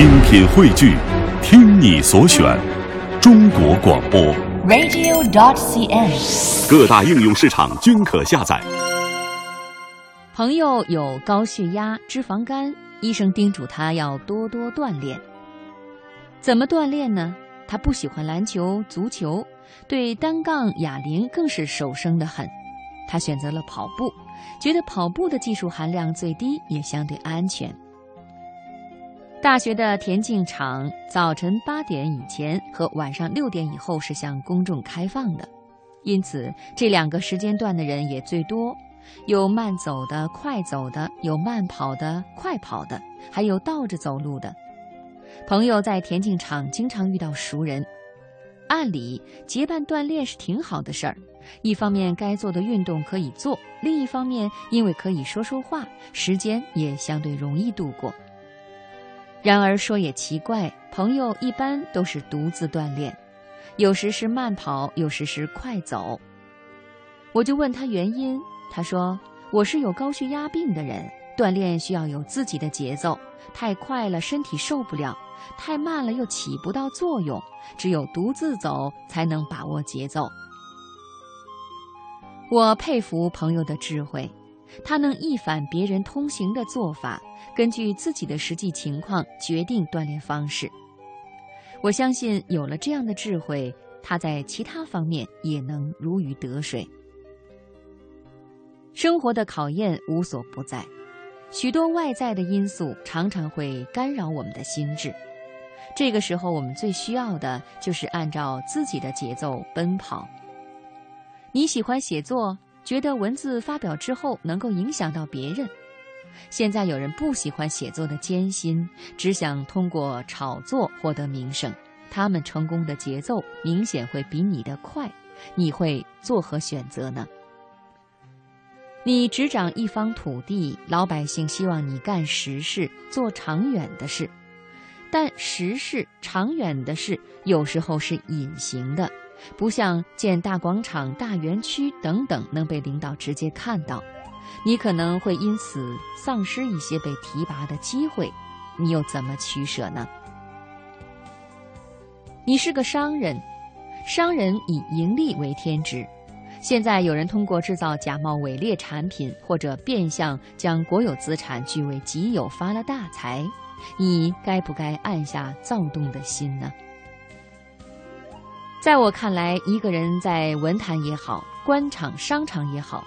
精品汇聚，听你所选，中国广播。radio.dot.cn，。各大应用市场均可下载。朋友有高血压、脂肪肝，医生叮嘱他要多多锻炼。怎么锻炼呢？他不喜欢篮球、足球，对单杠、哑铃更是手生的很。他选择了跑步，觉得跑步的技术含量最低，也相对安全。大学的田径场早晨八点以前和晚上六点以后是向公众开放的，因此这两个时间段的人也最多。有慢走的、快走的，有慢跑的、快跑的，还有倒着走路的。朋友在田径场经常遇到熟人，按理结伴锻炼是挺好的事儿。一方面该做的运动可以做，另一方面因为可以说说话，时间也相对容易度过。然而说也奇怪，朋友一般都是独自锻炼，有时是慢跑，有时是快走。我就问他原因，他说：“我是有高血压病的人，锻炼需要有自己的节奏，太快了身体受不了，太慢了又起不到作用，只有独自走才能把握节奏。”我佩服朋友的智慧，他能一反别人通行的做法，根据自己的实际情况决定锻炼方式。我相信有了这样的智慧，他在其他方面也能如鱼得水。生活的考验无所不在，许多外在的因素常常会干扰我们的心智。这个时候，我们最需要的就是按照自己的节奏奔跑。你喜欢写作，觉得文字发表之后能够影响到别人。现在有人不喜欢写作的艰辛，只想通过炒作获得名声，他们成功的节奏明显会比你的快。你会作何选择呢？你执掌一方土地，老百姓希望你干实事，做长远的事。但实事、长远的事有时候是隐形的，不像建大广场、大园区等等能被领导直接看到。你可能会因此丧失一些被提拔的机会，你又怎么取舍呢？你是个商人，商人以盈利为天职。现在有人通过制造假冒伪劣产品，或者变相将国有资产据为己有发了大财，你该不该按下躁动的心呢？在我看来，一个人在文坛也好，官场、商场也好，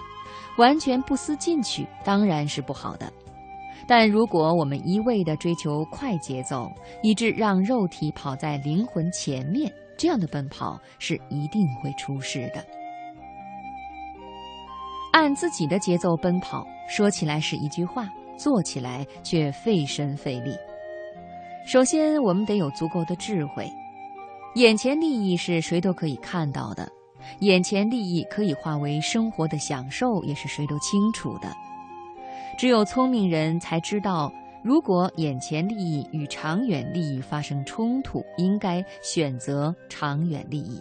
完全不思进取，当然是不好的。但如果我们一味地追求快节奏，以致让肉体跑在灵魂前面，这样的奔跑是一定会出事的。按自己的节奏奔跑，说起来是一句话，做起来却费神费力。首先，我们得有足够的智慧。眼前利益是谁都可以看到的，眼前利益可以化为生活的享受，也是谁都清楚的。只有聪明人才知道，如果眼前利益与长远利益发生冲突，应该选择长远利益。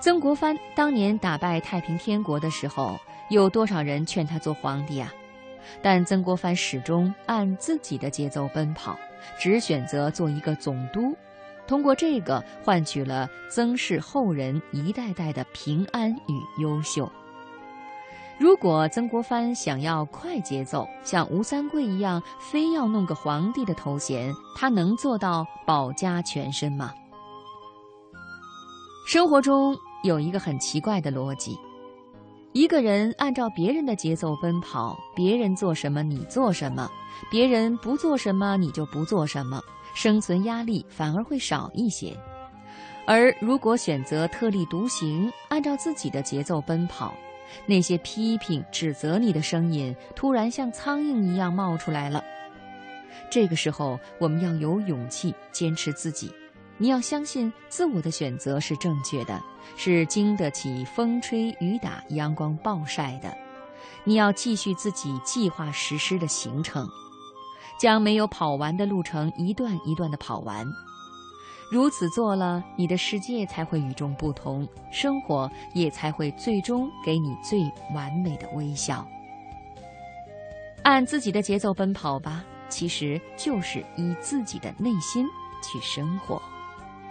曾国藩当年打败太平天国的时候，有多少人劝他做皇帝啊？但曾国藩始终按自己的节奏奔跑，只选择做一个总督，通过这个换取了曾氏后人一代代的平安与优秀。如果曾国藩想要快节奏，像吴三桂一样，非要弄个皇帝的头衔，他能做到保家全身吗？生活中有一个很奇怪的逻辑：一个人按照别人的节奏奔跑，别人做什么你做什么，别人不做什么你就不做什么，生存压力反而会少一些。而如果选择特立独行，按照自己的节奏奔跑，那些批评、指责你的声音突然像苍蝇一样冒出来了。这个时候，我们要有勇气坚持自己。你要相信自我的选择是正确的，是经得起风吹雨打、阳光暴晒的。你要继续自己计划实施的行程，将没有跑完的路程一段一段的跑完。如此做了，你的世界才会与众不同，生活也才会最终给你最完美的微笑。按自己的节奏奔跑吧，其实就是以自己的内心去生活。